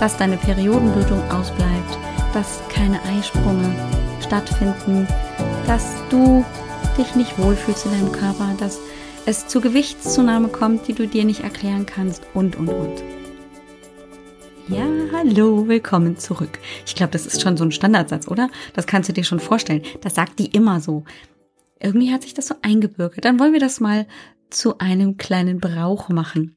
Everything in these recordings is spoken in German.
dass deine Periodenblutung ausbleibt, dass keine Eisprünge stattfinden, dass du dich nicht wohlfühlst in deinem Körper, dass es zu Gewichtszunahme kommt, die du dir nicht erklären kannst und, und, und. Ja, hallo, willkommen zurück. Ich glaube, das ist schon so ein Standardsatz, oder? Das kannst du dir schon vorstellen. Das sagt die immer so. Irgendwie hat sich das so eingebürgert. Dann wollen wir das mal zu einem kleinen Brauch machen.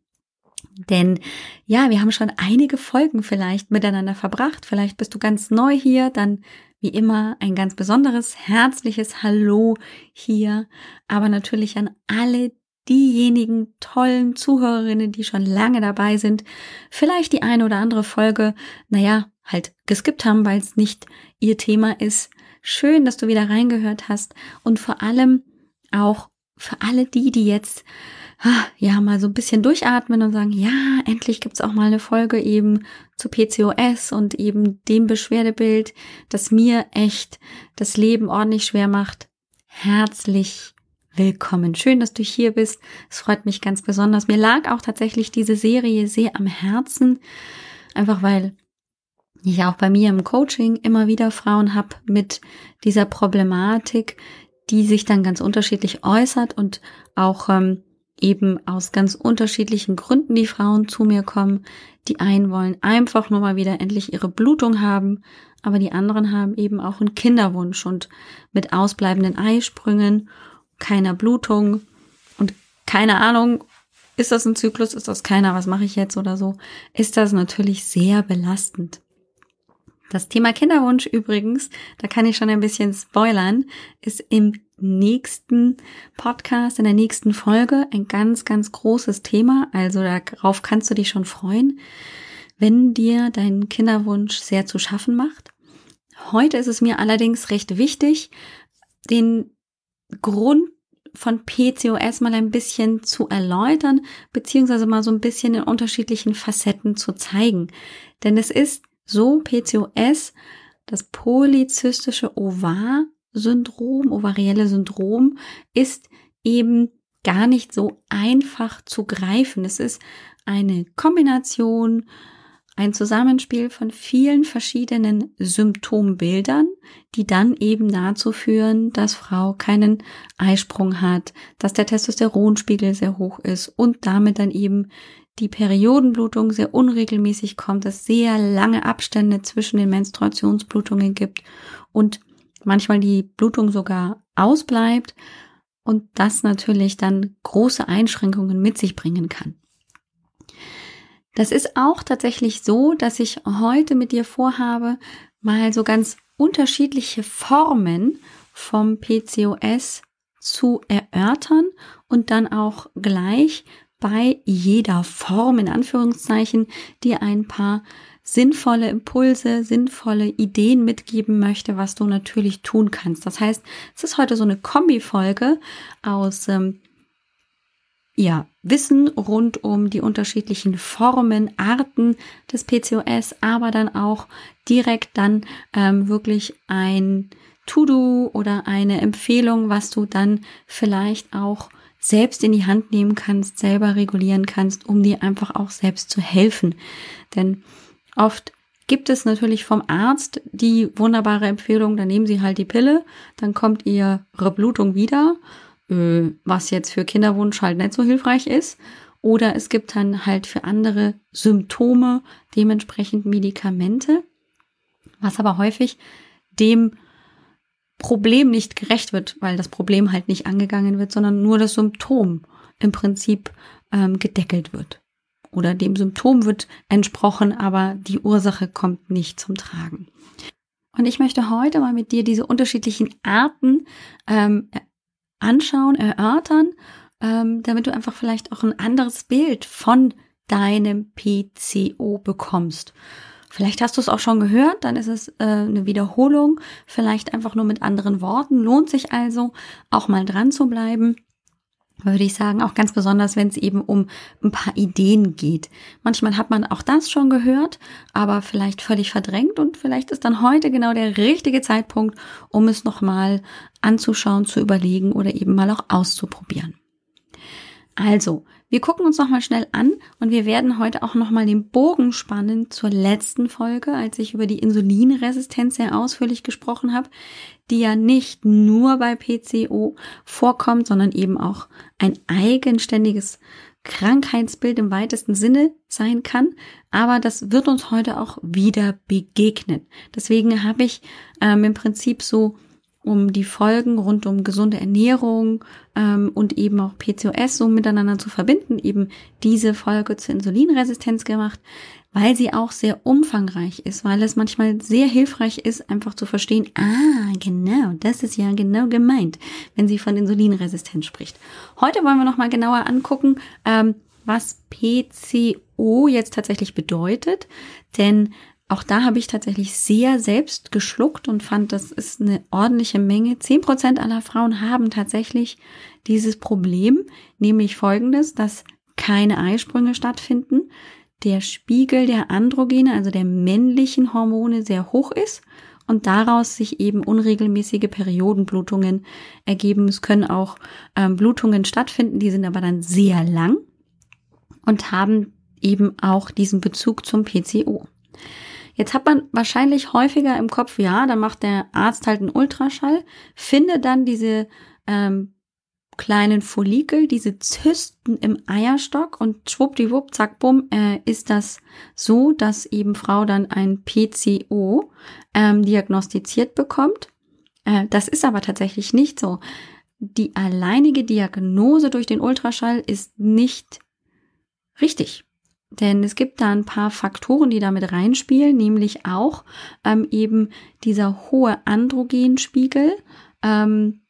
Denn ja, wir haben schon einige Folgen vielleicht miteinander verbracht. Vielleicht bist du ganz neu hier, dann wie immer ein ganz besonderes, herzliches Hallo hier. Aber natürlich an alle diejenigen tollen Zuhörerinnen, die schon lange dabei sind, vielleicht die eine oder andere Folge, naja, halt geskippt haben, weil es nicht ihr Thema ist. Schön, dass du wieder reingehört hast und vor allem auch für alle die, die jetzt Ah, ja, mal so ein bisschen durchatmen und sagen, ja, endlich gibt's auch mal eine Folge eben zu PCOS und eben dem Beschwerdebild, das mir echt das Leben ordentlich schwer macht. Herzlich willkommen. Schön, dass du hier bist. Es freut mich ganz besonders. Mir lag auch tatsächlich diese Serie sehr am Herzen, einfach weil ich auch bei mir im Coaching immer wieder Frauen habe mit dieser Problematik, die sich dann ganz unterschiedlich äußert und auch ähm, eben aus ganz unterschiedlichen Gründen die Frauen zu mir kommen. Die einen wollen einfach nur mal wieder endlich ihre Blutung haben, aber die anderen haben eben auch einen Kinderwunsch und mit ausbleibenden Eisprüngen, keiner Blutung und keine Ahnung, ist das ein Zyklus, ist das keiner, was mache ich jetzt oder so, ist das natürlich sehr belastend. Das Thema Kinderwunsch übrigens, da kann ich schon ein bisschen spoilern, ist im nächsten Podcast, in der nächsten Folge ein ganz, ganz großes Thema. Also darauf kannst du dich schon freuen, wenn dir dein Kinderwunsch sehr zu schaffen macht. Heute ist es mir allerdings recht wichtig, den Grund von PCOS mal ein bisschen zu erläutern, beziehungsweise mal so ein bisschen in unterschiedlichen Facetten zu zeigen. Denn es ist so PCOS, das polyzystische Ovar-Syndrom, ovarielle Syndrom, ist eben gar nicht so einfach zu greifen. Es ist eine Kombination, ein Zusammenspiel von vielen verschiedenen Symptombildern, die dann eben dazu führen, dass Frau keinen Eisprung hat, dass der Testosteronspiegel sehr hoch ist und damit dann eben die Periodenblutung sehr unregelmäßig kommt, es sehr lange Abstände zwischen den Menstruationsblutungen gibt und manchmal die Blutung sogar ausbleibt und das natürlich dann große Einschränkungen mit sich bringen kann. Das ist auch tatsächlich so, dass ich heute mit dir vorhabe, mal so ganz unterschiedliche Formen vom PCOS zu erörtern und dann auch gleich bei jeder Form in Anführungszeichen dir ein paar sinnvolle Impulse, sinnvolle Ideen mitgeben möchte, was du natürlich tun kannst. Das heißt, es ist heute so eine Kombi-Folge aus ähm, ja, Wissen rund um die unterschiedlichen Formen, Arten des PCOS, aber dann auch direkt dann ähm, wirklich ein To-Do oder eine Empfehlung, was du dann vielleicht auch selbst in die Hand nehmen kannst, selber regulieren kannst, um dir einfach auch selbst zu helfen. Denn oft gibt es natürlich vom Arzt die wunderbare Empfehlung, dann nehmen Sie halt die Pille, dann kommt Ihre Blutung wieder, äh, was jetzt für Kinderwunsch halt nicht so hilfreich ist. Oder es gibt dann halt für andere Symptome dementsprechend Medikamente, was aber häufig dem Problem nicht gerecht wird, weil das Problem halt nicht angegangen wird, sondern nur das Symptom im Prinzip ähm, gedeckelt wird. Oder dem Symptom wird entsprochen, aber die Ursache kommt nicht zum Tragen. Und ich möchte heute mal mit dir diese unterschiedlichen Arten ähm, anschauen, erörtern, ähm, damit du einfach vielleicht auch ein anderes Bild von deinem PCO bekommst. Vielleicht hast du es auch schon gehört, dann ist es äh, eine Wiederholung, vielleicht einfach nur mit anderen Worten. Lohnt sich also, auch mal dran zu bleiben würde ich sagen, auch ganz besonders, wenn es eben um ein paar Ideen geht. Manchmal hat man auch das schon gehört, aber vielleicht völlig verdrängt und vielleicht ist dann heute genau der richtige Zeitpunkt, um es nochmal anzuschauen, zu überlegen oder eben mal auch auszuprobieren. Also, wir gucken uns nochmal schnell an und wir werden heute auch nochmal den Bogen spannen zur letzten Folge, als ich über die Insulinresistenz sehr ausführlich gesprochen habe, die ja nicht nur bei PCO vorkommt, sondern eben auch ein eigenständiges Krankheitsbild im weitesten Sinne sein kann. Aber das wird uns heute auch wieder begegnen. Deswegen habe ich ähm, im Prinzip so um die Folgen rund um gesunde Ernährung ähm, und eben auch PCOS so miteinander zu verbinden, eben diese Folge zur Insulinresistenz gemacht, weil sie auch sehr umfangreich ist, weil es manchmal sehr hilfreich ist, einfach zu verstehen, ah, genau, das ist ja genau gemeint, wenn sie von Insulinresistenz spricht. Heute wollen wir nochmal genauer angucken, ähm, was PCO jetzt tatsächlich bedeutet, denn auch da habe ich tatsächlich sehr selbst geschluckt und fand, das ist eine ordentliche Menge. Zehn Prozent aller Frauen haben tatsächlich dieses Problem, nämlich folgendes, dass keine Eisprünge stattfinden, der Spiegel der Androgene, also der männlichen Hormone, sehr hoch ist und daraus sich eben unregelmäßige Periodenblutungen ergeben. Es können auch ähm, Blutungen stattfinden, die sind aber dann sehr lang und haben eben auch diesen Bezug zum PCO. Jetzt hat man wahrscheinlich häufiger im Kopf, ja, da macht der Arzt halt einen Ultraschall, findet dann diese ähm, kleinen Follikel, diese Zysten im Eierstock und schwuppdiwupp, zack, bumm, äh, ist das so, dass eben Frau dann ein PCO ähm, diagnostiziert bekommt. Äh, das ist aber tatsächlich nicht so. Die alleinige Diagnose durch den Ultraschall ist nicht richtig. Denn es gibt da ein paar Faktoren, die damit reinspielen, nämlich auch ähm, eben dieser hohe Androgenspiegel ähm,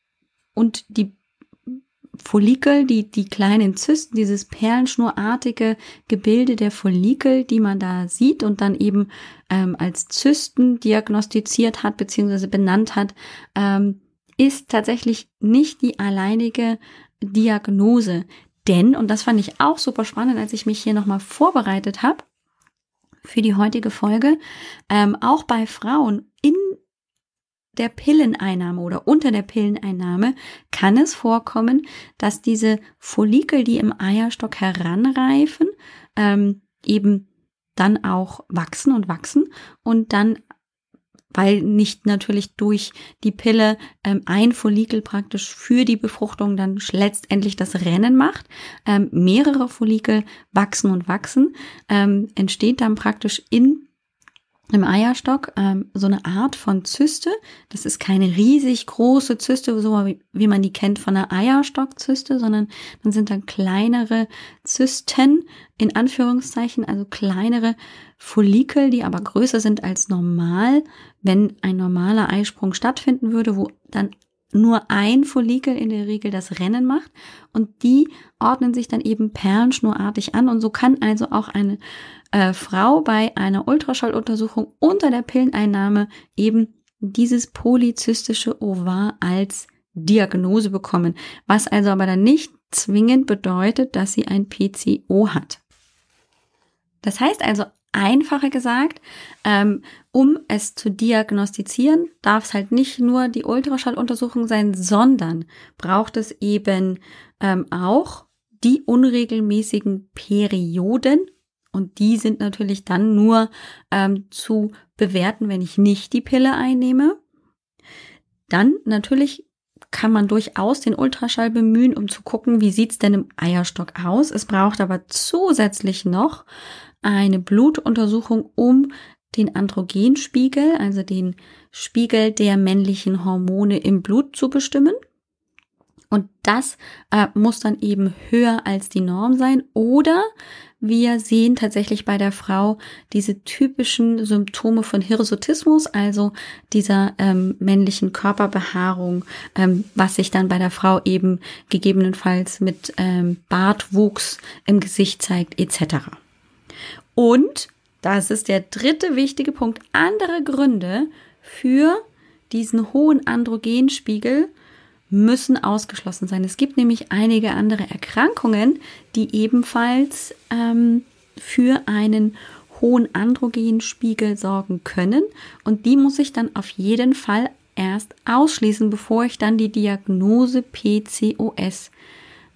und die Follikel, die, die kleinen Zysten, dieses perlenschnurartige Gebilde der Follikel, die man da sieht und dann eben ähm, als Zysten diagnostiziert hat bzw. benannt hat, ähm, ist tatsächlich nicht die alleinige Diagnose. Denn, und das fand ich auch super spannend, als ich mich hier nochmal vorbereitet habe für die heutige Folge, ähm, auch bei Frauen in der Pilleneinnahme oder unter der Pilleneinnahme kann es vorkommen, dass diese Follikel, die im Eierstock heranreifen, ähm, eben dann auch wachsen und wachsen und dann weil nicht natürlich durch die Pille ähm, ein Follikel praktisch für die Befruchtung dann letztendlich das Rennen macht. Ähm, mehrere Follikel wachsen und wachsen, ähm, entsteht dann praktisch in im Eierstock ähm, so eine Art von Zyste. Das ist keine riesig große Zyste, so wie, wie man die kennt von einer Eierstockzyste, sondern dann sind dann kleinere Zysten in Anführungszeichen, also kleinere Follikel, die aber größer sind als normal, wenn ein normaler Eisprung stattfinden würde, wo dann nur ein Follikel in der Regel das Rennen macht und die ordnen sich dann eben perlenschnurartig an und so kann also auch eine äh, Frau bei einer Ultraschalluntersuchung unter der Pilleneinnahme eben dieses polyzystische Ovar als Diagnose bekommen, was also aber dann nicht zwingend bedeutet, dass sie ein PCO hat. Das heißt also einfacher gesagt, ähm, um es zu diagnostizieren, darf es halt nicht nur die Ultraschalluntersuchung sein, sondern braucht es eben ähm, auch die unregelmäßigen Perioden. Und die sind natürlich dann nur ähm, zu bewerten, wenn ich nicht die Pille einnehme. Dann natürlich kann man durchaus den Ultraschall bemühen, um zu gucken, wie sieht's denn im Eierstock aus. Es braucht aber zusätzlich noch eine Blutuntersuchung, um den Androgenspiegel, also den Spiegel der männlichen Hormone im Blut zu bestimmen. Und das äh, muss dann eben höher als die Norm sein. Oder wir sehen tatsächlich bei der Frau diese typischen Symptome von Hirsutismus, also dieser ähm, männlichen Körperbehaarung, ähm, was sich dann bei der Frau eben gegebenenfalls mit ähm, Bartwuchs im Gesicht zeigt, etc. Und Das ist der dritte wichtige Punkt. Andere Gründe für diesen hohen Androgenspiegel müssen ausgeschlossen sein. Es gibt nämlich einige andere Erkrankungen, die ebenfalls ähm, für einen hohen Androgenspiegel sorgen können. Und die muss ich dann auf jeden Fall erst ausschließen, bevor ich dann die Diagnose PCOS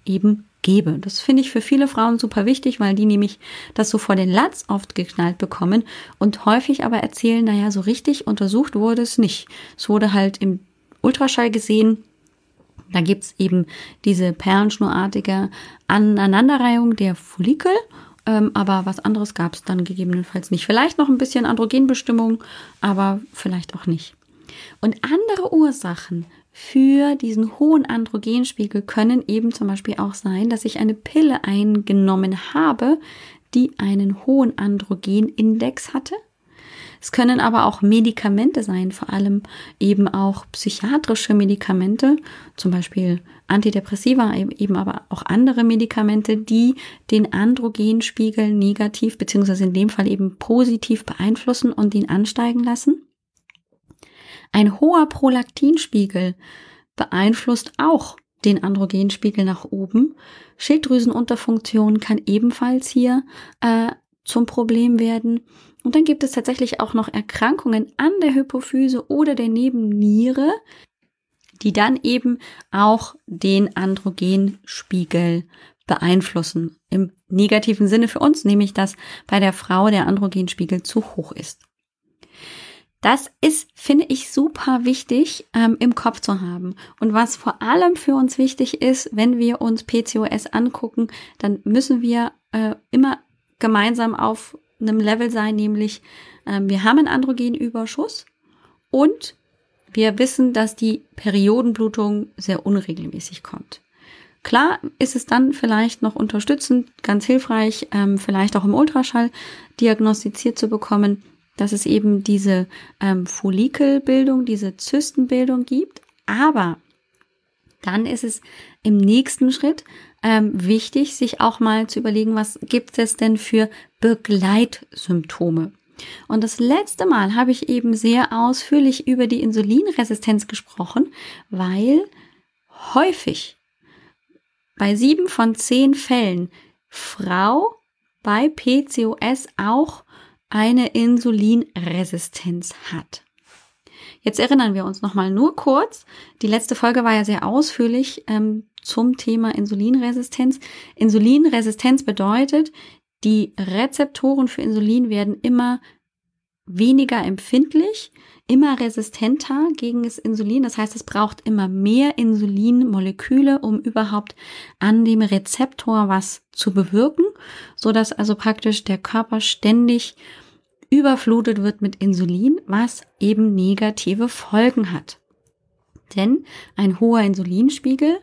eben gebe. Das finde ich für viele Frauen super wichtig, weil die nämlich das so vor den Latz oft geknallt bekommen und häufig aber erzählen, naja, so richtig untersucht wurde es nicht. Es wurde halt im Ultraschall gesehen, da gibt's eben diese perlenschnurartige Aneinanderreihung der Follikel, ähm, aber was anderes gab es dann gegebenenfalls nicht. Vielleicht noch ein bisschen Androgenbestimmung, aber vielleicht auch nicht. Und andere Ursachen für diesen hohen Androgenspiegel können eben zum Beispiel auch sein, dass ich eine Pille eingenommen habe, die einen hohen Androgenindex hatte. Es können aber auch Medikamente sein, vor allem eben auch psychiatrische Medikamente, zum Beispiel Antidepressiva, eben aber auch andere Medikamente, die den Androgenspiegel negativ beziehungsweise in dem Fall eben positiv beeinflussen und ihn ansteigen lassen. Ein hoher Prolaktinspiegel beeinflusst auch den Androgenspiegel nach oben. Schilddrüsenunterfunktion kann ebenfalls hier äh, zum Problem werden. Und dann gibt es tatsächlich auch noch Erkrankungen an der Hypophyse oder der Nebenniere, die dann eben auch den Androgenspiegel beeinflussen. Im negativen Sinne für uns, nämlich dass bei der Frau der Androgenspiegel zu hoch ist. Das ist, finde ich, super wichtig ähm, im Kopf zu haben. Und was vor allem für uns wichtig ist, wenn wir uns PCOS angucken, dann müssen wir äh, immer gemeinsam auf einem Level sein, nämlich äh, wir haben einen Androgenüberschuss und wir wissen, dass die Periodenblutung sehr unregelmäßig kommt. Klar ist es dann vielleicht noch unterstützend, ganz hilfreich, ähm, vielleicht auch im Ultraschall diagnostiziert zu bekommen, dass es eben diese ähm, Follikelbildung, diese Zystenbildung gibt. Aber dann ist es im nächsten Schritt ähm, wichtig, sich auch mal zu überlegen, was gibt es denn für Begleitsymptome. Und das letzte Mal habe ich eben sehr ausführlich über die Insulinresistenz gesprochen, weil häufig bei sieben von zehn Fällen Frau bei PCOS auch eine Insulinresistenz hat. Jetzt erinnern wir uns nochmal nur kurz. Die letzte Folge war ja sehr ausführlich ähm, zum Thema Insulinresistenz. Insulinresistenz bedeutet, die Rezeptoren für Insulin werden immer weniger empfindlich, immer resistenter gegen das Insulin. Das heißt, es braucht immer mehr Insulinmoleküle, um überhaupt an dem Rezeptor was zu bewirken, so dass also praktisch der Körper ständig überflutet wird mit Insulin, was eben negative Folgen hat. Denn ein hoher Insulinspiegel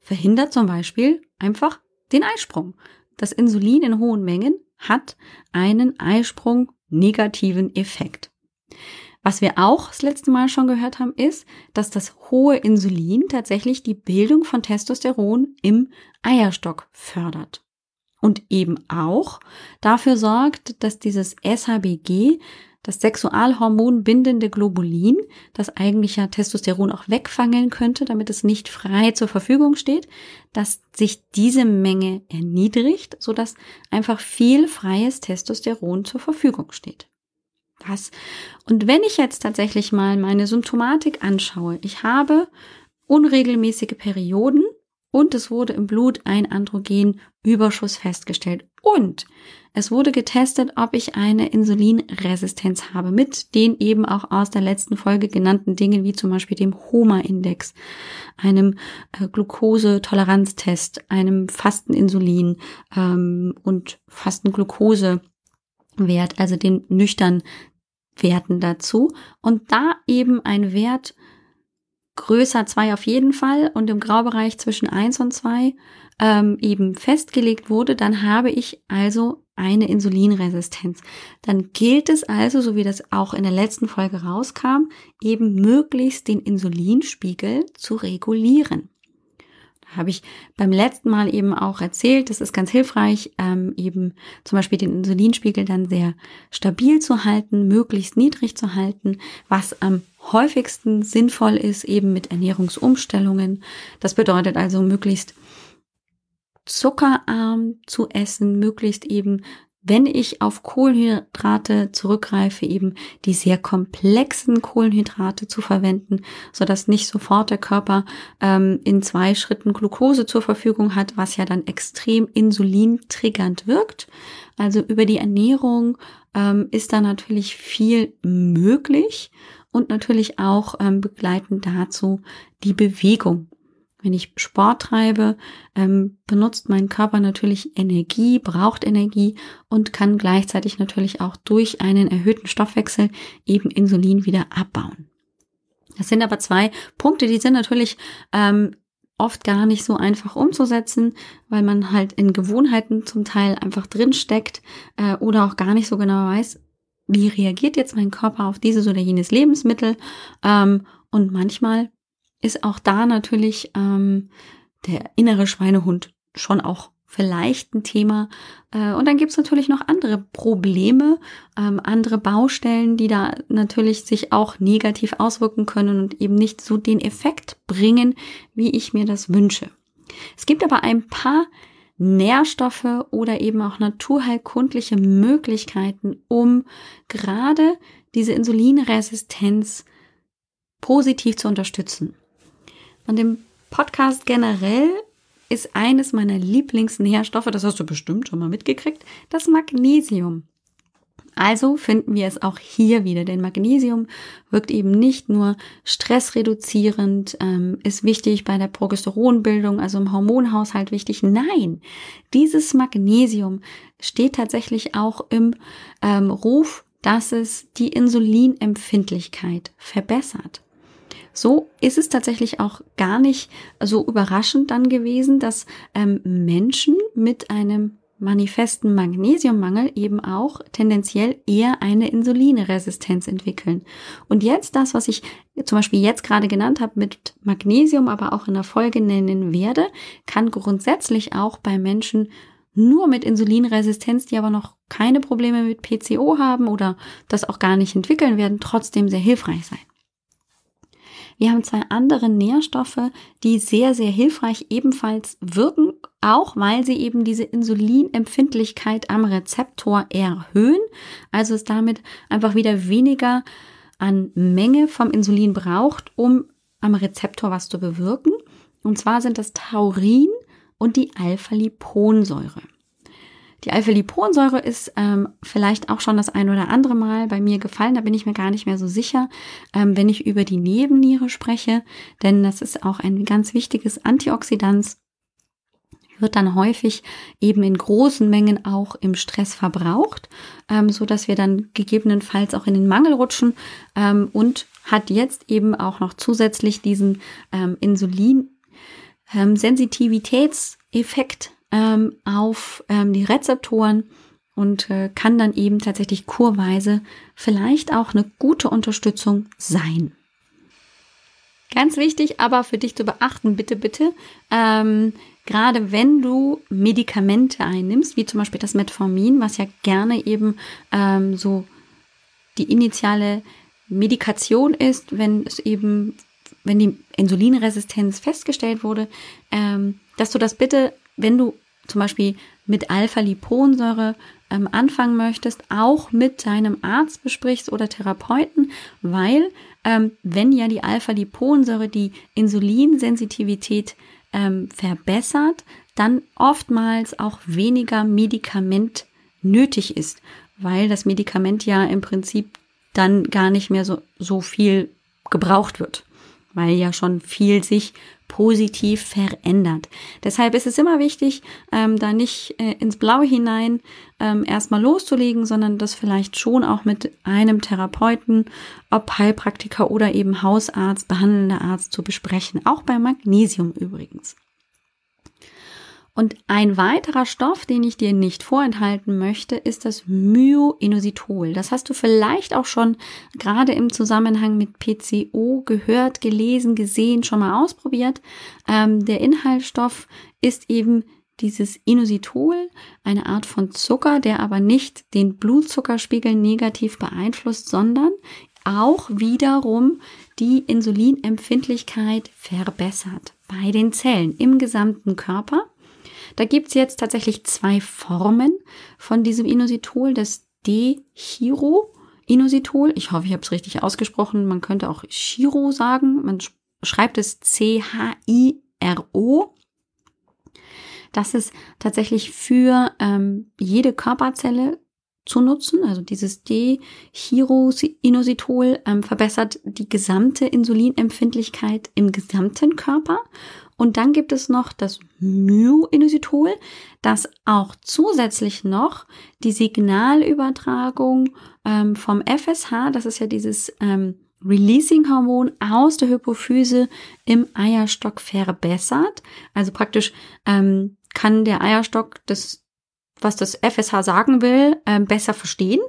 verhindert zum Beispiel einfach den Eisprung. Das Insulin in hohen Mengen hat einen Eisprung negativen Effekt. Was wir auch das letzte Mal schon gehört haben, ist, dass das hohe Insulin tatsächlich die Bildung von Testosteron im Eierstock fördert. Und eben auch dafür sorgt, dass dieses SHBG, das Sexualhormon bindende Globulin, das eigentlich ja Testosteron auch wegfangen könnte, damit es nicht frei zur Verfügung steht, dass sich diese Menge erniedrigt, sodass einfach viel freies Testosteron zur Verfügung steht. Was? Und wenn ich jetzt tatsächlich mal meine Symptomatik anschaue, ich habe unregelmäßige Perioden und es wurde im Blut ein Androgenüberschuss festgestellt. Und es wurde getestet, ob ich eine Insulinresistenz habe mit den eben auch aus der letzten Folge genannten Dingen wie zum Beispiel dem HOMA-Index, einem äh, Glukosetoleranztest, einem Fasteninsulin ähm, und Fastenglucosewert, also den nüchtern Werten dazu. Und da eben ein Wert größer zwei auf jeden Fall und im Graubereich zwischen eins und zwei ähm, eben festgelegt wurde, dann habe ich also eine Insulinresistenz. Dann gilt es also, so wie das auch in der letzten Folge rauskam, eben möglichst den Insulinspiegel zu regulieren. habe ich beim letzten Mal eben auch erzählt, das ist ganz hilfreich, ähm, eben zum Beispiel den Insulinspiegel dann sehr stabil zu halten, möglichst niedrig zu halten, was am häufigsten sinnvoll ist, eben mit Ernährungsumstellungen. Das bedeutet also möglichst zuckerarm zu essen, möglichst eben wenn ich auf Kohlenhydrate zurückgreife, eben die sehr komplexen Kohlenhydrate zu verwenden, so dass nicht sofort der Körper ähm, in zwei Schritten Glucose zur Verfügung hat, was ja dann extrem insulintriggernd wirkt. Also über die Ernährung ähm, ist da natürlich viel möglich und natürlich auch ähm, begleitend dazu die Bewegung. Wenn ich Sport treibe, ähm, benutzt mein Körper natürlich Energie, braucht Energie und kann gleichzeitig natürlich auch durch einen erhöhten Stoffwechsel eben Insulin wieder abbauen. Das sind aber zwei Punkte, die sind natürlich ähm, oft gar nicht so einfach umzusetzen, weil man halt in Gewohnheiten zum Teil einfach drin steckt äh, oder auch gar nicht so genau weiß, wie reagiert jetzt mein Körper auf dieses oder jenes Lebensmittel. Ähm, und manchmal ist auch da natürlich ähm, der innere Schweinehund schon auch vielleicht ein Thema. Äh, und dann gibt's natürlich noch andere Probleme, ähm, andere Baustellen, die da natürlich sich auch negativ auswirken können und eben nicht so den Effekt bringen, wie ich mir das wünsche. Es gibt aber ein paar Nährstoffe oder eben auch naturheilkundliche Möglichkeiten, um gerade diese Insulinresistenz positiv zu unterstützen. Und im Podcast generell ist eines meiner Lieblingsnährstoffe, das hast du bestimmt schon mal mitgekriegt, das Magnesium. Also finden wir es auch hier wieder, denn Magnesium wirkt eben nicht nur stressreduzierend, ähm, ist wichtig bei der Progesteronbildung, also im Hormonhaushalt wichtig. Nein, dieses Magnesium steht tatsächlich auch im ähm, Ruf, dass es die Insulinempfindlichkeit verbessert. So ist es tatsächlich auch gar nicht so überraschend dann gewesen, dass ähm, Menschen mit einem manifesten Magnesiummangel eben auch tendenziell eher eine Insulinresistenz entwickeln. Und jetzt das, was ich zum Beispiel jetzt gerade genannt habe mit Magnesium, aber auch in der Folge nennen werde, kann grundsätzlich auch bei Menschen nur mit Insulinresistenz, die aber noch keine Probleme mit PCO haben oder das auch gar nicht entwickeln werden, trotzdem sehr hilfreich sein. Wir haben zwei andere Nährstoffe, die sehr, sehr hilfreich ebenfalls wirken, auch weil sie eben diese Insulinempfindlichkeit am Rezeptor erhöhen. Also es damit einfach wieder weniger an Menge vom Insulin braucht, um am Rezeptor was zu bewirken. Und zwar sind das Taurin und die Alpha-Liponsäure. Die Alpha-Liponsäure ist ähm, vielleicht auch schon das ein oder andere Mal bei mir gefallen. Da bin ich mir gar nicht mehr so sicher, ähm, wenn ich über die Nebenniere spreche, denn das ist auch ein ganz wichtiges Antioxidant. Wird dann häufig eben in großen Mengen auch im Stress verbraucht, ähm, so dass wir dann gegebenenfalls auch in den Mangel rutschen ähm, und hat jetzt eben auch noch zusätzlich diesen ähm, Insulin ähm, ähm, auf ähm, die Rezeptoren und äh, kann dann eben tatsächlich kurweise vielleicht auch eine gute Unterstützung sein. Ganz wichtig, aber für dich zu beachten, bitte, bitte, ähm, gerade wenn du Medikamente einnimmst, wie zum Beispiel das Metformin, was ja gerne eben ähm, so die initiale Medikation ist, wenn es eben, wenn die Insulinresistenz festgestellt wurde, ähm, dass du das bitte, wenn du zum Beispiel mit Alpha-Liponsäure ähm, anfangen möchtest, auch mit deinem Arzt besprichst oder Therapeuten, weil ähm, wenn ja die Alpha-Liponsäure die Insulinsensitivität ähm, verbessert, dann oftmals auch weniger Medikament nötig ist, weil das Medikament ja im Prinzip dann gar nicht mehr so, so viel gebraucht wird weil ja schon viel sich positiv verändert. Deshalb ist es immer wichtig, ähm, da nicht äh, ins Blaue hinein ähm, erstmal loszulegen, sondern das vielleicht schon auch mit einem Therapeuten, ob Heilpraktiker oder eben Hausarzt, behandelnder Arzt zu besprechen. Auch bei Magnesium übrigens. Und ein weiterer Stoff, den ich dir nicht vorenthalten möchte, ist das Myoinositol. Das hast du vielleicht auch schon gerade im Zusammenhang mit PCO gehört, gelesen, gesehen, schon mal ausprobiert. Ähm, der Inhaltsstoff ist eben dieses Inositol, eine Art von Zucker, der aber nicht den Blutzuckerspiegel negativ beeinflusst, sondern auch wiederum die Insulinempfindlichkeit verbessert bei den Zellen im gesamten Körper. Da gibt's jetzt tatsächlich zwei Formen von diesem Inositol, das D-Chiro-Inositol. Ich hoffe, ich habe es richtig ausgesprochen. Man könnte auch Chiro sagen. Man schreibt es C-H-I-R-O. Das ist tatsächlich für ähm, jede Körperzelle zu nutzen. Also dieses D-Chiro-Inositol ähm, verbessert die gesamte Insulinempfindlichkeit im gesamten Körper und dann gibt es noch das Myoinositol, das auch zusätzlich noch die Signalübertragung ähm, vom FSH, das ist ja dieses ähm, Releasing-Hormon aus der Hypophyse im Eierstock verbessert. Also praktisch ähm, kann der Eierstock das, was das FSH sagen will, ähm, besser verstehen,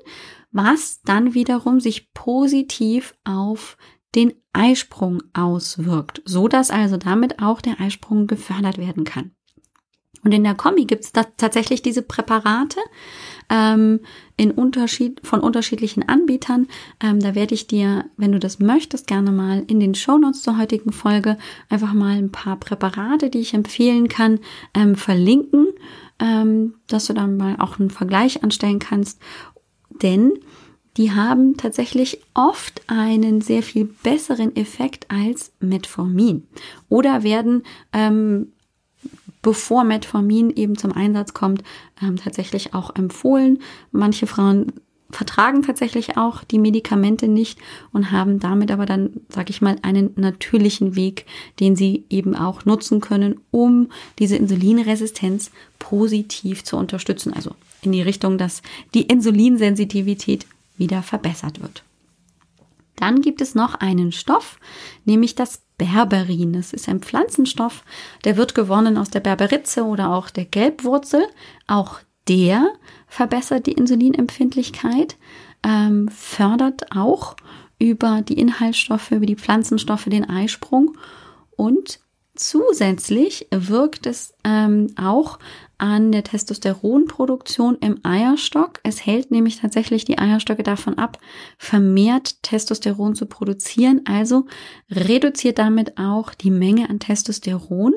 was dann wiederum sich positiv auf den Eisprung auswirkt, so dass also damit auch der Eisprung gefördert werden kann. Und in der Kombi gibt es tatsächlich diese Präparate ähm, in Unterschied, von unterschiedlichen Anbietern. Ähm, da werde ich dir, wenn du das möchtest, gerne mal in den Shownotes zur heutigen Folge einfach mal ein paar Präparate, die ich empfehlen kann, ähm, verlinken, ähm, dass du dann mal auch einen Vergleich anstellen kannst. Denn die haben tatsächlich oft einen sehr viel besseren Effekt als Metformin oder werden ähm, bevor Metformin eben zum Einsatz kommt, ähm, tatsächlich auch empfohlen. Manche Frauen vertragen tatsächlich auch die Medikamente nicht und haben damit aber dann, sag ich mal, einen natürlichen Weg, den sie eben auch nutzen können, um diese Insulinresistenz positiv zu unterstützen. Also in die Richtung, dass die Insulinsensitivität wieder verbessert wird. Dann gibt es noch einen Stoff, nämlich das Berberin. Das ist ein Pflanzenstoff, der wird gewonnen aus der Berberitze oder auch der Gelbwurzel. Auch der verbessert die Insulinempfindlichkeit, ähm, fördert auch über die Inhaltsstoffe, über die Pflanzenstoffe den Eisprung und zusätzlich wirkt es ähm, auch an der Testosteronproduktion im Eierstock. Es hält nämlich tatsächlich die Eierstöcke davon ab, vermehrt Testosteron zu produzieren, also reduziert damit auch die Menge an Testosteron,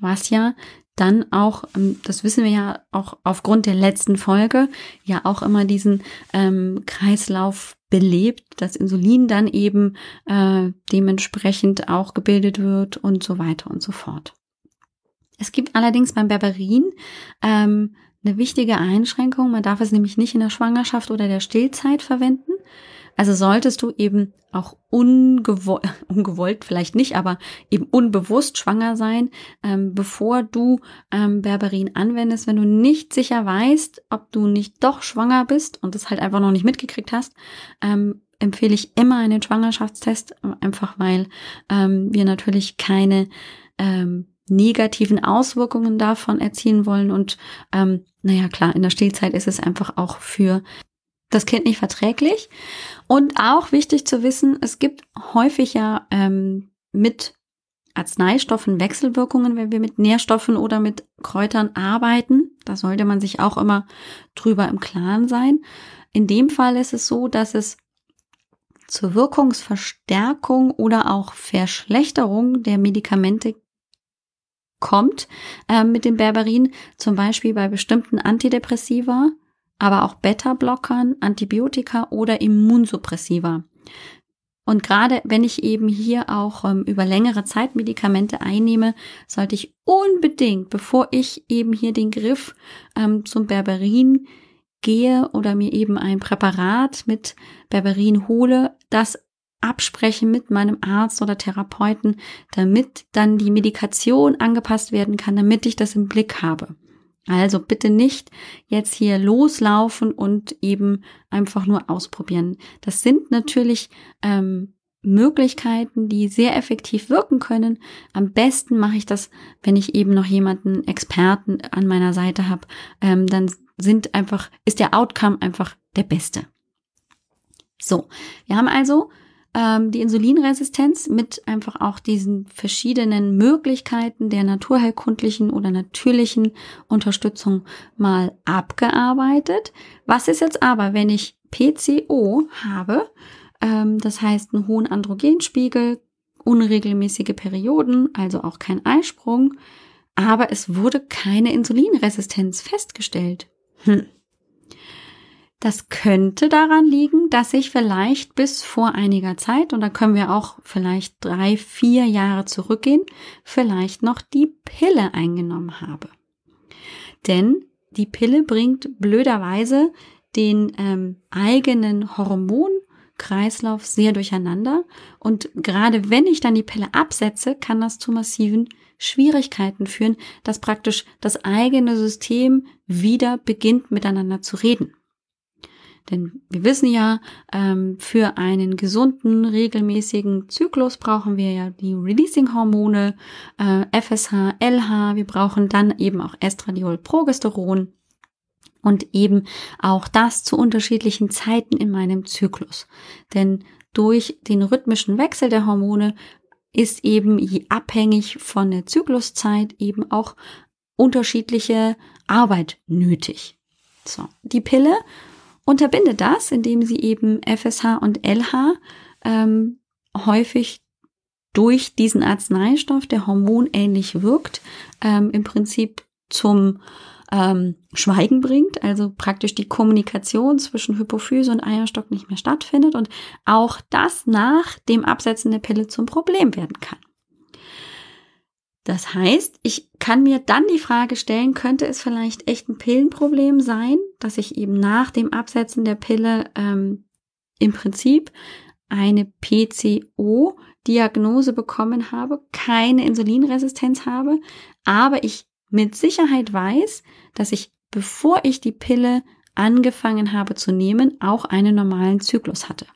was ja dann auch, ähm, das wissen wir ja auch aufgrund der letzten Folge, ja auch immer diesen ähm, Kreislauf belebt, dass Insulin dann eben äh, dementsprechend auch gebildet wird und so weiter und so fort. Es gibt allerdings beim Berberin ähm, eine wichtige Einschränkung. Man darf es nämlich nicht in der Schwangerschaft oder der Stillzeit verwenden. Also solltest du eben auch ungewollt, ungewollt vielleicht nicht, aber eben unbewusst schwanger sein, ähm, bevor du ähm, Berberin anwendest, wenn du nicht sicher weißt, ob du nicht doch schwanger bist und das halt einfach noch nicht mitgekriegt hast, ähm, empfehle ich immer einen Schwangerschaftstest, einfach weil ähm, wir natürlich keine ähm, negativen Auswirkungen davon erzielen wollen. Und ähm, naja, klar, in der Stillzeit ist es einfach auch für das Kind nicht verträglich. Und auch wichtig zu wissen, es gibt häufig ja ähm, mit Arzneistoffen Wechselwirkungen, wenn wir mit Nährstoffen oder mit Kräutern arbeiten. Da sollte man sich auch immer drüber im Klaren sein. In dem Fall ist es so, dass es zur Wirkungsverstärkung oder auch Verschlechterung der Medikamente kommt äh, mit dem Berberin, zum Beispiel bei bestimmten Antidepressiva, aber auch Beta-Blockern, Antibiotika oder Immunsuppressiva. Und gerade wenn ich eben hier auch ähm, über längere Zeit Medikamente einnehme, sollte ich unbedingt, bevor ich eben hier den Griff ähm, zum Berberin gehe oder mir eben ein Präparat mit Berberin hole, das absprechen mit meinem Arzt oder Therapeuten, damit dann die Medikation angepasst werden kann, damit ich das im Blick habe. Also bitte nicht jetzt hier loslaufen und eben einfach nur ausprobieren. Das sind natürlich ähm, Möglichkeiten, die sehr effektiv wirken können. Am besten mache ich das, wenn ich eben noch jemanden Experten an meiner Seite habe. Ähm, dann sind einfach, ist der Outcome einfach der beste. So, wir haben also ähm, die Insulinresistenz mit einfach auch diesen verschiedenen Möglichkeiten der naturheilkundlichen oder natürlichen Unterstützung mal abgearbeitet. Was ist jetzt aber, wenn ich PCO habe? Ähm, das heißt einen hohen Androgenspiegel, unregelmäßige Perioden, also auch kein Eisprung, aber es wurde keine Insulinresistenz festgestellt. Hm. Das könnte daran liegen, dass ich vielleicht bis vor einiger Zeit, und da können wir auch vielleicht drei, vier Jahre zurückgehen, vielleicht noch die Pille eingenommen habe. Denn die Pille bringt blöderweise den ähm, eigenen Hormonkreislauf sehr durcheinander. Und gerade wenn ich dann die Pille absetze, kann das zu massiven Schwierigkeiten führen, dass praktisch das eigene System wieder beginnt miteinander zu reden. Denn wir wissen ja, ähm, für einen gesunden, regelmäßigen Zyklus brauchen wir ja die Releasing-Hormone, äh, FSH, LH, wir brauchen dann eben auch Estradiol, Progesteron und eben auch das zu unterschiedlichen Zeiten in meinem Zyklus. Denn durch den rhythmischen Wechsel der Hormone ist eben abhängig von der Zykluszeit eben auch unterschiedliche Arbeit nötig. So, die Pille unterbindet das, indem sie eben FSH und LH ähm, häufig durch diesen Arzneistoff, der hormonähnlich wirkt, ähm, im Prinzip zum ähm, Schweigen bringt, also praktisch die Kommunikation zwischen Hypophyse und Eierstock nicht mehr stattfindet und auch das nach dem Absetzen der Pille zum Problem werden kann. Das heißt, ich kann mir dann die Frage stellen, könnte es vielleicht echt ein Pillenproblem sein, dass ich eben nach dem Absetzen der Pille ähm, im Prinzip eine PCO-Diagnose bekommen habe, keine Insulinresistenz habe, aber ich mit Sicherheit weiß, dass ich, bevor ich die Pille angefangen habe zu nehmen, auch einen normalen Zyklus hatte.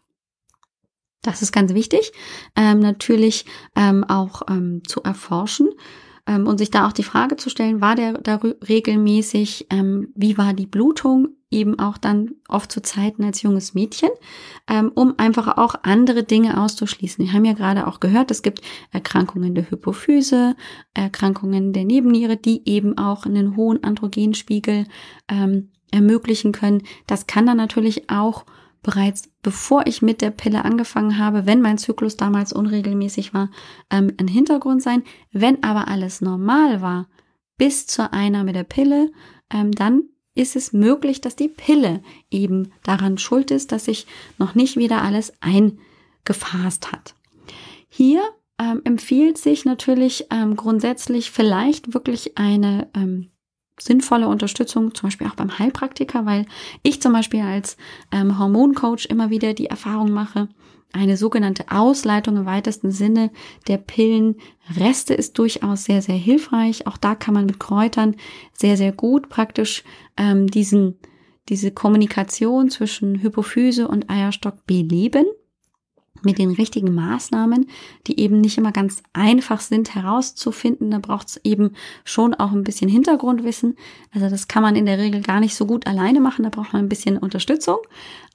Das ist ganz wichtig, ähm, natürlich ähm, auch ähm, zu erforschen ähm, und sich da auch die Frage zu stellen, war der da regelmäßig, ähm, wie war die Blutung, eben auch dann oft zu Zeiten als junges Mädchen, ähm, um einfach auch andere Dinge auszuschließen. Wir haben ja gerade auch gehört, es gibt Erkrankungen der Hypophyse, Erkrankungen der Nebenniere, die eben auch einen hohen Androgenspiegel ähm, ermöglichen können. Das kann dann natürlich auch bereits bevor ich mit der Pille angefangen habe, wenn mein Zyklus damals unregelmäßig war, ähm, ein Hintergrund sein. Wenn aber alles normal war, bis zur Einnahme der Pille, ähm, dann ist es möglich, dass die Pille eben daran schuld ist, dass sich noch nicht wieder alles eingefasst hat. Hier ähm, empfiehlt sich natürlich ähm, grundsätzlich vielleicht wirklich eine ähm, sinnvolle Unterstützung, zum Beispiel auch beim Heilpraktiker, weil ich zum Beispiel als ähm, Hormoncoach immer wieder die Erfahrung mache, eine sogenannte Ausleitung im weitesten Sinne der Pillenreste ist durchaus sehr, sehr hilfreich. Auch da kann man mit Kräutern sehr, sehr gut praktisch ähm, diesen, diese Kommunikation zwischen Hypophyse und Eierstock beleben mit den richtigen Maßnahmen, die eben nicht immer ganz einfach sind herauszufinden. Da braucht es eben schon auch ein bisschen Hintergrundwissen. Also das kann man in der Regel gar nicht so gut alleine machen. Da braucht man ein bisschen Unterstützung.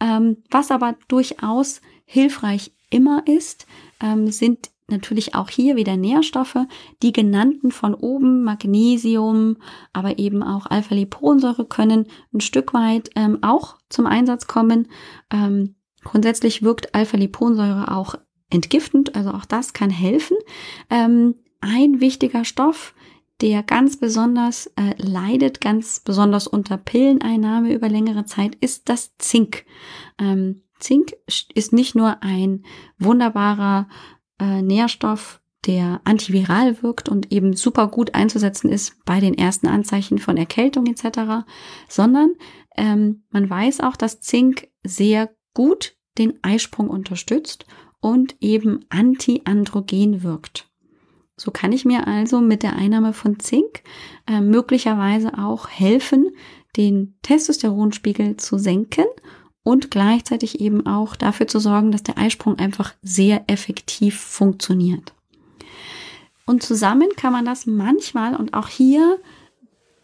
Ähm, was aber durchaus hilfreich immer ist, ähm, sind natürlich auch hier wieder Nährstoffe, die genannten von oben, Magnesium, aber eben auch Alpha-Liponsäure können ein Stück weit ähm, auch zum Einsatz kommen. Ähm, Grundsätzlich wirkt Alpha-Liponsäure auch entgiftend, also auch das kann helfen. Ähm, ein wichtiger Stoff, der ganz besonders äh, leidet, ganz besonders unter Pilleneinnahme über längere Zeit, ist das Zink. Ähm, Zink ist nicht nur ein wunderbarer äh, Nährstoff, der antiviral wirkt und eben super gut einzusetzen ist bei den ersten Anzeichen von Erkältung etc., sondern ähm, man weiß auch, dass Zink sehr gut den Eisprung unterstützt und eben antiandrogen wirkt. So kann ich mir also mit der Einnahme von Zink äh, möglicherweise auch helfen, den Testosteronspiegel zu senken und gleichzeitig eben auch dafür zu sorgen, dass der Eisprung einfach sehr effektiv funktioniert. Und zusammen kann man das manchmal und auch hier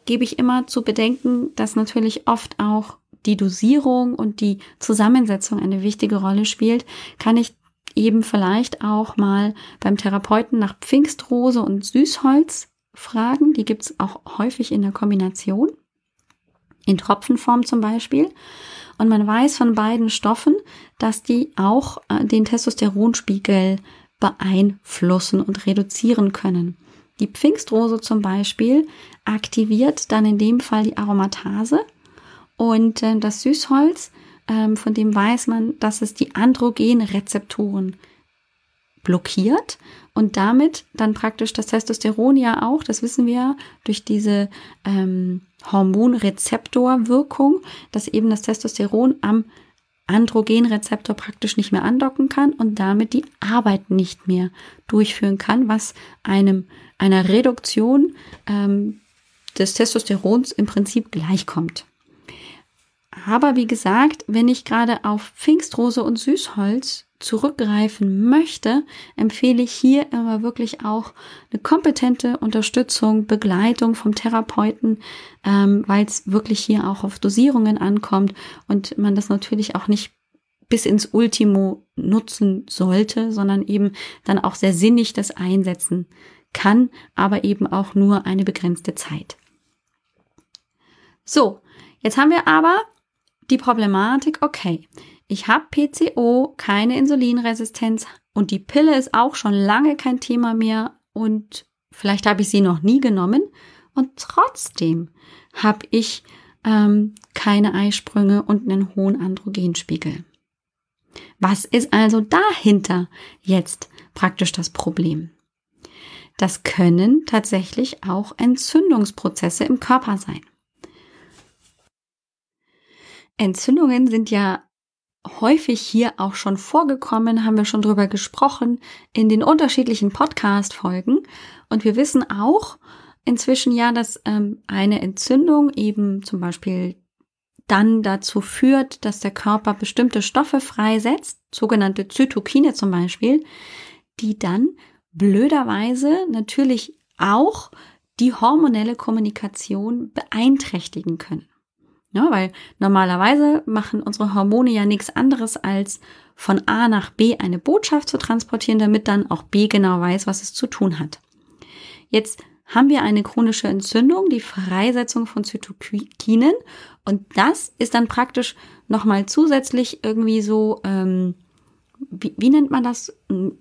gebe ich immer zu bedenken, dass natürlich oft auch die Dosierung und die Zusammensetzung eine wichtige Rolle spielt, kann ich eben vielleicht auch mal beim Therapeuten nach Pfingstrose und Süßholz fragen. Die gibt's auch häufig in der Kombination, in Tropfenform zum Beispiel. Und man weiß von beiden Stoffen, dass die auch äh, den Testosteronspiegel beeinflussen und reduzieren können. Die Pfingstrose zum Beispiel aktiviert dann in dem Fall die Aromatase und äh, das Süßholz, ähm, von dem weiß man, dass es die Androgenrezeptoren blockiert und damit dann praktisch das Testosteron ja auch, das wissen wir durch diese ähm, Hormonrezeptorwirkung, dass eben das Testosteron am Androgenrezeptor praktisch nicht mehr andocken kann und damit die Arbeit nicht mehr durchführen kann, was einem einer Reduktion ähm, des Testosterons im Prinzip gleichkommt. Aber wie gesagt, wenn ich gerade auf Pfingstrose und Süßholz zurückgreifen möchte, empfehle ich hier immer wirklich auch eine kompetente Unterstützung, Begleitung vom Therapeuten, ähm, weil es wirklich hier auch auf Dosierungen ankommt und man das natürlich auch nicht bis ins Ultimo nutzen sollte, sondern eben dann auch sehr sinnig das einsetzen kann, aber eben auch nur eine begrenzte Zeit. So, jetzt haben wir aber die Problematik, okay, ich habe PCO, keine Insulinresistenz und die Pille ist auch schon lange kein Thema mehr und vielleicht habe ich sie noch nie genommen und trotzdem habe ich ähm, keine Eisprünge und einen hohen Androgenspiegel. Was ist also dahinter jetzt praktisch das Problem? Das können tatsächlich auch Entzündungsprozesse im Körper sein. Entzündungen sind ja häufig hier auch schon vorgekommen, haben wir schon drüber gesprochen in den unterschiedlichen Podcast-Folgen. Und wir wissen auch inzwischen ja, dass ähm, eine Entzündung eben zum Beispiel dann dazu führt, dass der Körper bestimmte Stoffe freisetzt, sogenannte Zytokine zum Beispiel, die dann blöderweise natürlich auch die hormonelle Kommunikation beeinträchtigen können. Ja, weil normalerweise machen unsere Hormone ja nichts anderes als von A nach B eine Botschaft zu transportieren, damit dann auch B genau weiß, was es zu tun hat. Jetzt haben wir eine chronische Entzündung, die Freisetzung von Zytokinen und das ist dann praktisch nochmal zusätzlich irgendwie so, ähm, wie, wie nennt man das?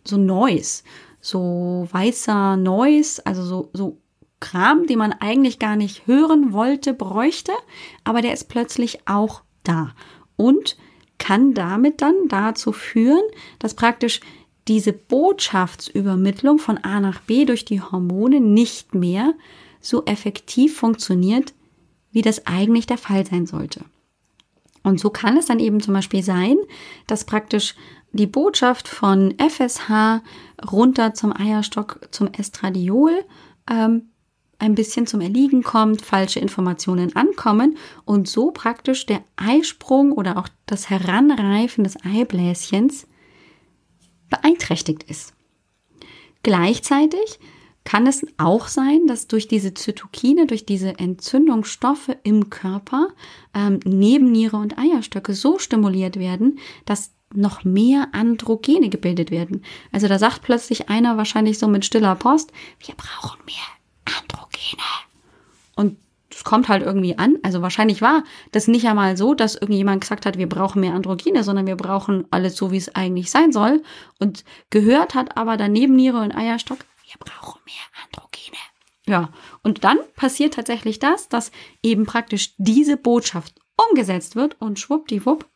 So Noise, so weißer Noise, also so, so Kram, den man eigentlich gar nicht hören wollte, bräuchte, aber der ist plötzlich auch da und kann damit dann dazu führen, dass praktisch diese Botschaftsübermittlung von A nach B durch die Hormone nicht mehr so effektiv funktioniert, wie das eigentlich der Fall sein sollte. Und so kann es dann eben zum Beispiel sein, dass praktisch die Botschaft von FSH runter zum Eierstock zum Estradiol ähm, ein bisschen zum Erliegen kommt, falsche Informationen ankommen und so praktisch der Eisprung oder auch das Heranreifen des Eibläschens beeinträchtigt ist. Gleichzeitig kann es auch sein, dass durch diese Zytokine, durch diese Entzündungsstoffe im Körper ähm, Nebenniere und Eierstöcke so stimuliert werden, dass noch mehr Androgene gebildet werden. Also da sagt plötzlich einer wahrscheinlich so mit stiller Post, wir brauchen mehr Androgene. Und es kommt halt irgendwie an. Also wahrscheinlich war das nicht einmal so, dass irgendjemand gesagt hat, wir brauchen mehr Androgene, sondern wir brauchen alles so, wie es eigentlich sein soll. Und gehört hat aber daneben Niere und Eierstock, wir brauchen mehr Androgene. Ja, und dann passiert tatsächlich das, dass eben praktisch diese Botschaft umgesetzt wird und schwuppdiwupp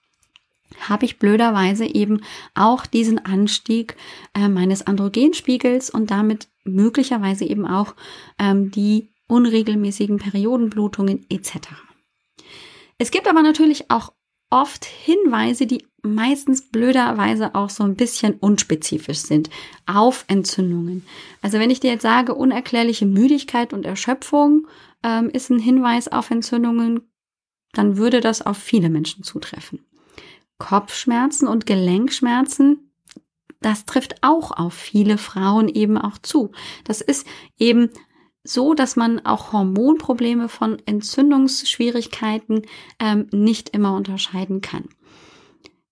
habe ich blöderweise eben auch diesen Anstieg äh, meines Androgenspiegels und damit möglicherweise eben auch ähm, die unregelmäßigen Periodenblutungen etc. Es gibt aber natürlich auch oft Hinweise, die meistens blöderweise auch so ein bisschen unspezifisch sind auf Entzündungen. Also wenn ich dir jetzt sage, unerklärliche Müdigkeit und Erschöpfung ähm, ist ein Hinweis auf Entzündungen, dann würde das auf viele Menschen zutreffen. Kopfschmerzen und Gelenkschmerzen, das trifft auch auf viele Frauen eben auch zu. Das ist eben so, dass man auch Hormonprobleme von Entzündungsschwierigkeiten ähm, nicht immer unterscheiden kann.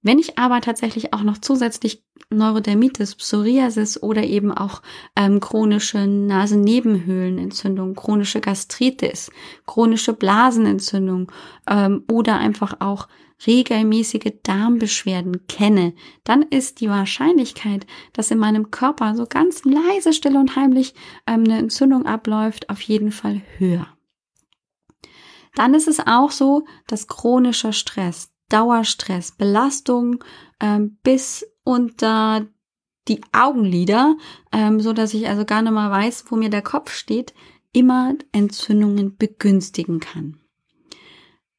Wenn ich aber tatsächlich auch noch zusätzlich Neurodermitis, Psoriasis oder eben auch ähm, chronische Nasennebenhöhlenentzündung, chronische Gastritis, chronische Blasenentzündung ähm, oder einfach auch regelmäßige Darmbeschwerden kenne, dann ist die Wahrscheinlichkeit, dass in meinem Körper so ganz leise, still und heimlich ähm, eine Entzündung abläuft, auf jeden Fall höher. Dann ist es auch so, dass chronischer Stress, Dauerstress, Belastung ähm, bis unter die Augenlider, ähm, so dass ich also gar nicht mal weiß, wo mir der Kopf steht, immer Entzündungen begünstigen kann.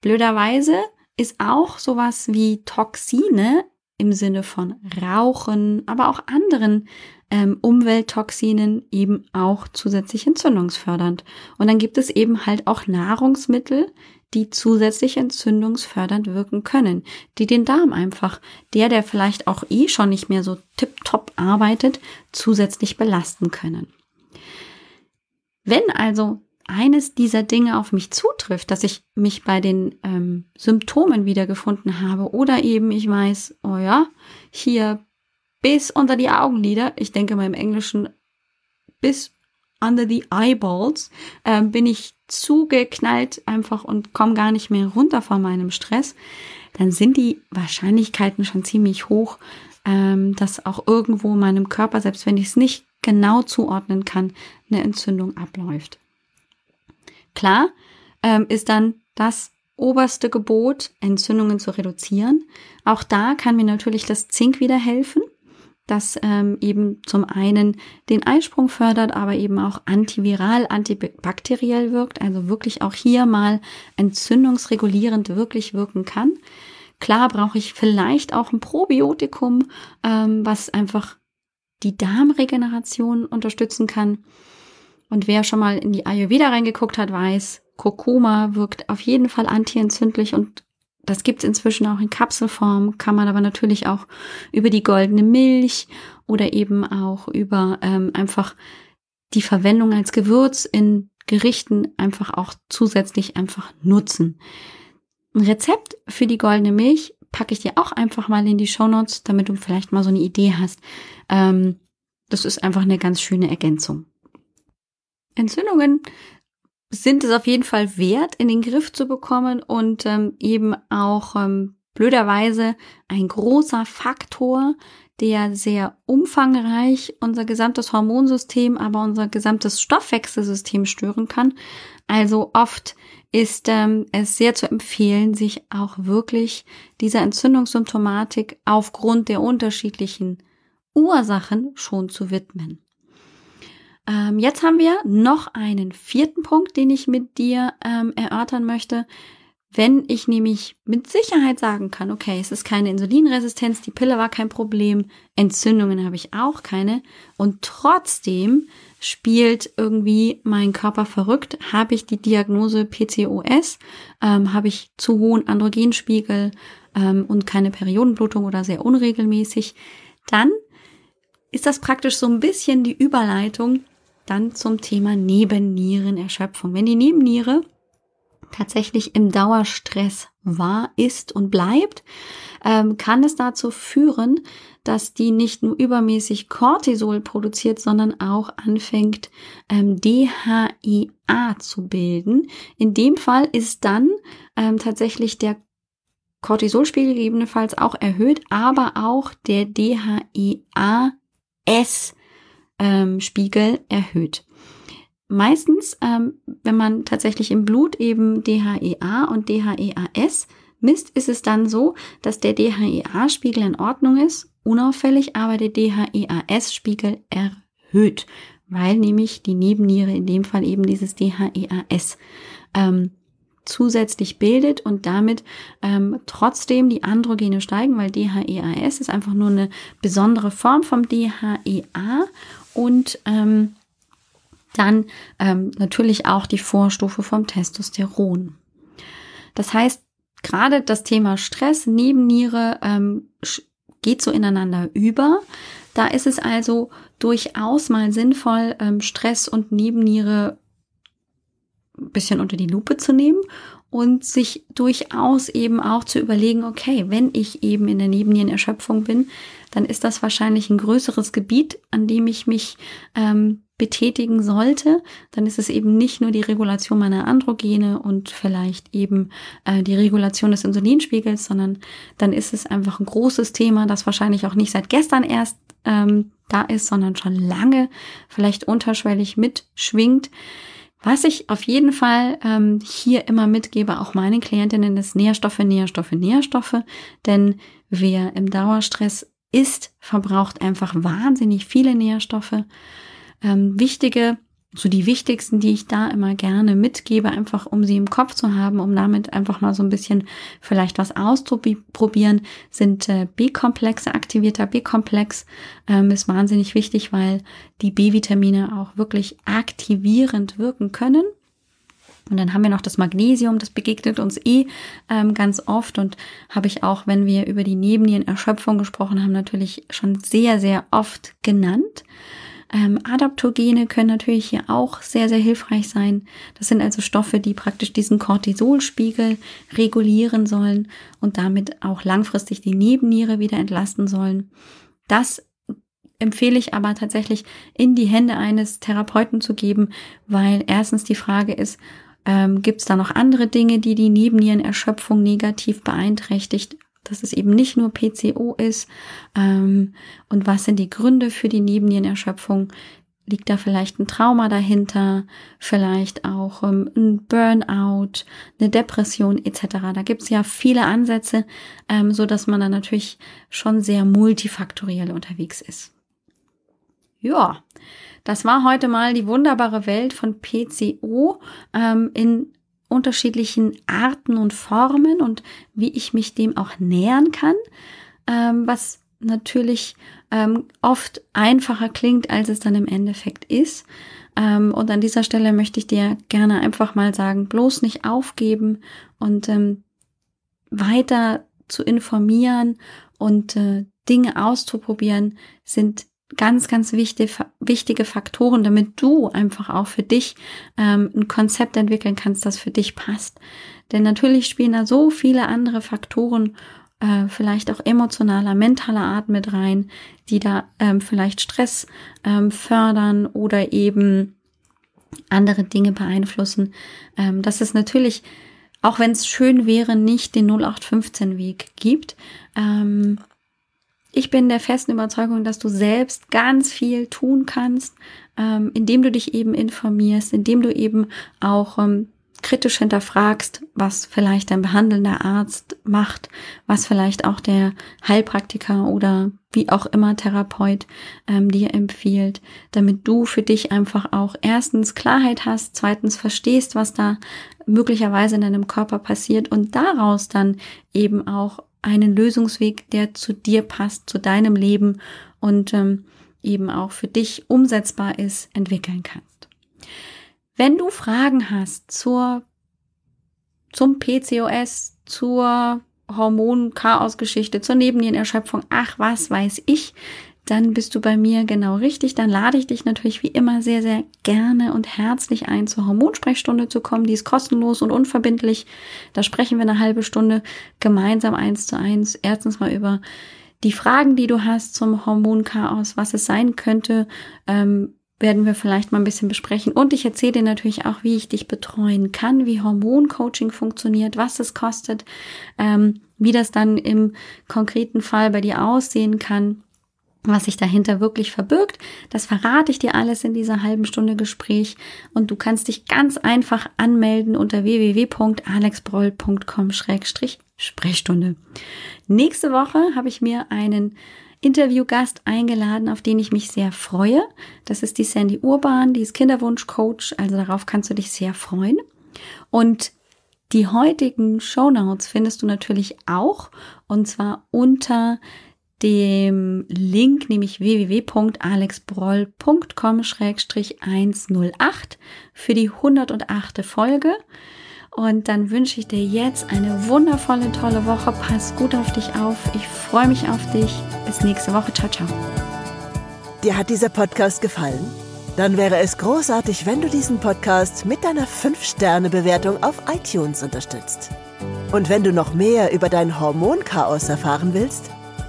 Blöderweise ist auch sowas wie Toxine im Sinne von Rauchen, aber auch anderen ähm, Umwelttoxinen eben auch zusätzlich entzündungsfördernd. Und dann gibt es eben halt auch Nahrungsmittel, die zusätzlich entzündungsfördernd wirken können, die den Darm einfach, der, der vielleicht auch eh schon nicht mehr so tipptopp arbeitet, zusätzlich belasten können. Wenn also eines dieser Dinge auf mich zutrifft, dass ich mich bei den ähm, Symptomen wiedergefunden habe oder eben ich weiß, oh ja, hier bis unter die Augenlider, ich denke mal im Englischen bis under the eyeballs, äh, bin ich zugeknallt einfach und komme gar nicht mehr runter von meinem Stress, dann sind die Wahrscheinlichkeiten schon ziemlich hoch, ähm, dass auch irgendwo in meinem Körper, selbst wenn ich es nicht genau zuordnen kann, eine Entzündung abläuft. Klar ähm, ist dann das oberste Gebot, Entzündungen zu reduzieren. Auch da kann mir natürlich das Zink wieder helfen, das ähm, eben zum einen den Eisprung fördert, aber eben auch antiviral, antibakteriell wirkt, also wirklich auch hier mal entzündungsregulierend wirklich wirken kann. Klar brauche ich vielleicht auch ein Probiotikum, ähm, was einfach die Darmregeneration unterstützen kann. Und wer schon mal in die Ayurveda reingeguckt hat, weiß, Kurkuma wirkt auf jeden Fall antientzündlich und das gibt's inzwischen auch in Kapselform, kann man aber natürlich auch über die goldene Milch oder eben auch über ähm, einfach die Verwendung als Gewürz in Gerichten einfach auch zusätzlich einfach nutzen. Ein Rezept für die goldene Milch packe ich dir auch einfach mal in die Show Notes, damit du vielleicht mal so eine Idee hast. Ähm, das ist einfach eine ganz schöne Ergänzung. Entzündungen sind es auf jeden Fall wert, in den Griff zu bekommen und ähm, eben auch ähm, blöderweise ein großer Faktor, der sehr umfangreich unser gesamtes Hormonsystem, aber unser gesamtes Stoffwechselsystem stören kann. Also oft ist ähm, es sehr zu empfehlen, sich auch wirklich dieser Entzündungssymptomatik aufgrund der unterschiedlichen Ursachen schon zu widmen. Ähm, jetzt haben wir noch einen vierten Punkt, den ich mit dir ähm, erörtern möchte. Wenn ich nämlich mit Sicherheit sagen kann, okay, es ist keine Insulinresistenz, die Pille war kein Problem, Entzündungen habe ich auch keine und trotzdem spielt irgendwie mein Körper verrückt, habe ich die Diagnose PCOS, ähm, habe ich zu hohen Androgenspiegel ähm, und keine Periodenblutung oder sehr unregelmäßig, dann ist das praktisch so ein bisschen die Überleitung dann zum Thema Nebennierenerschöpfung. Wenn die Nebenniere tatsächlich im Dauerstress war, ist und bleibt, ähm, kann es dazu führen, dass die nicht nur übermäßig Cortisol produziert, sondern auch anfängt, ähm, DHEA zu bilden. In dem Fall ist dann ähm, tatsächlich der Cortisolspiegel gegebenenfalls auch erhöht, aber auch der DHEA-S ähm, Spiegel erhöht. Meistens, ähm, wenn man tatsächlich im Blut eben DHEA und DHEAS misst, ist es dann so, dass der DHEA-Spiegel in Ordnung ist, unauffällig, aber der DHEAS-Spiegel erhöht, weil nämlich die Nebenniere in dem Fall eben dieses DHEAS ähm, zusätzlich bildet und damit ähm, trotzdem die Androgene steigen, weil DHEAS ist einfach nur eine besondere Form vom DHEA und ähm, dann ähm, natürlich auch die Vorstufe vom Testosteron. Das heißt, gerade das Thema Stress, Nebenniere ähm, geht so ineinander über. Da ist es also durchaus mal sinnvoll, ähm, Stress und Nebenniere ein bisschen unter die Lupe zu nehmen und sich durchaus eben auch zu überlegen, okay, wenn ich eben in der Nebennierenerschöpfung bin, dann ist das wahrscheinlich ein größeres Gebiet, an dem ich mich ähm, betätigen sollte. Dann ist es eben nicht nur die Regulation meiner Androgene und vielleicht eben äh, die Regulation des Insulinspiegels, sondern dann ist es einfach ein großes Thema, das wahrscheinlich auch nicht seit gestern erst ähm, da ist, sondern schon lange vielleicht unterschwellig mitschwingt. Was ich auf jeden Fall ähm, hier immer mitgebe, auch meinen Klientinnen, ist Nährstoffe, Nährstoffe, Nährstoffe. Denn wer im Dauerstress isst, verbraucht einfach wahnsinnig viele Nährstoffe. Ähm, wichtige so die wichtigsten, die ich da immer gerne mitgebe, einfach um sie im Kopf zu haben, um damit einfach mal so ein bisschen vielleicht was auszuprobieren, sind äh, B-Komplexe, aktivierter B-Komplex ähm, ist wahnsinnig wichtig, weil die B-Vitamine auch wirklich aktivierend wirken können. Und dann haben wir noch das Magnesium, das begegnet uns eh ähm, ganz oft und habe ich auch, wenn wir über die Nebennierenerschöpfung gesprochen haben, natürlich schon sehr, sehr oft genannt. Ähm, Adaptogene können natürlich hier auch sehr, sehr hilfreich sein. Das sind also Stoffe, die praktisch diesen Cortisolspiegel regulieren sollen und damit auch langfristig die Nebenniere wieder entlasten sollen. Das empfehle ich aber tatsächlich in die Hände eines Therapeuten zu geben, weil erstens die Frage ist, ähm, gibt es da noch andere Dinge, die die Nebennierenerschöpfung negativ beeinträchtigt? dass es eben nicht nur PCO ist ähm, und was sind die Gründe für die Nebennierenerschöpfung. Liegt da vielleicht ein Trauma dahinter, vielleicht auch ähm, ein Burnout, eine Depression etc. Da gibt es ja viele Ansätze, ähm, so dass man dann natürlich schon sehr multifaktoriell unterwegs ist. Ja, das war heute mal die wunderbare Welt von PCO ähm, in unterschiedlichen Arten und Formen und wie ich mich dem auch nähern kann, ähm, was natürlich ähm, oft einfacher klingt, als es dann im Endeffekt ist. Ähm, und an dieser Stelle möchte ich dir gerne einfach mal sagen, bloß nicht aufgeben und ähm, weiter zu informieren und äh, Dinge auszuprobieren sind ganz, ganz wichtig, wichtige Faktoren, damit du einfach auch für dich ähm, ein Konzept entwickeln kannst, das für dich passt. Denn natürlich spielen da so viele andere Faktoren, äh, vielleicht auch emotionaler, mentaler Art mit rein, die da ähm, vielleicht Stress ähm, fördern oder eben andere Dinge beeinflussen. Ähm, dass es natürlich, auch wenn es schön wäre, nicht den 0815-Weg gibt. Ähm, ich bin der festen Überzeugung, dass du selbst ganz viel tun kannst, ähm, indem du dich eben informierst, indem du eben auch ähm, kritisch hinterfragst, was vielleicht dein behandelnder Arzt macht, was vielleicht auch der Heilpraktiker oder wie auch immer Therapeut ähm, dir empfiehlt, damit du für dich einfach auch erstens Klarheit hast, zweitens verstehst, was da möglicherweise in deinem Körper passiert und daraus dann eben auch einen Lösungsweg, der zu dir passt, zu deinem Leben und ähm, eben auch für dich umsetzbar ist, entwickeln kannst. Wenn du Fragen hast zur, zum PCOS, zur Hormon-Chaos-Geschichte, zur Nebennierenerschöpfung, ach was weiß ich, dann bist du bei mir genau richtig. Dann lade ich dich natürlich wie immer sehr, sehr gerne und herzlich ein, zur Hormonsprechstunde zu kommen. Die ist kostenlos und unverbindlich. Da sprechen wir eine halbe Stunde gemeinsam eins zu eins. Erstens mal über die Fragen, die du hast zum Hormonchaos, was es sein könnte, ähm, werden wir vielleicht mal ein bisschen besprechen. Und ich erzähle dir natürlich auch, wie ich dich betreuen kann, wie Hormoncoaching funktioniert, was es kostet, ähm, wie das dann im konkreten Fall bei dir aussehen kann was sich dahinter wirklich verbirgt. Das verrate ich dir alles in dieser halben Stunde Gespräch und du kannst dich ganz einfach anmelden unter www.alexbroll.com-sprechstunde. Nächste Woche habe ich mir einen Interviewgast eingeladen, auf den ich mich sehr freue. Das ist die Sandy Urban, die ist Kinderwunschcoach, also darauf kannst du dich sehr freuen. Und die heutigen Shownotes findest du natürlich auch und zwar unter dem Link, nämlich www.alexbroll.com-108 für die 108. Folge. Und dann wünsche ich dir jetzt eine wundervolle, tolle Woche. Pass gut auf dich auf. Ich freue mich auf dich. Bis nächste Woche. Ciao, ciao. Dir hat dieser Podcast gefallen? Dann wäre es großartig, wenn du diesen Podcast mit deiner 5-Sterne-Bewertung auf iTunes unterstützt. Und wenn du noch mehr über dein Hormonchaos erfahren willst,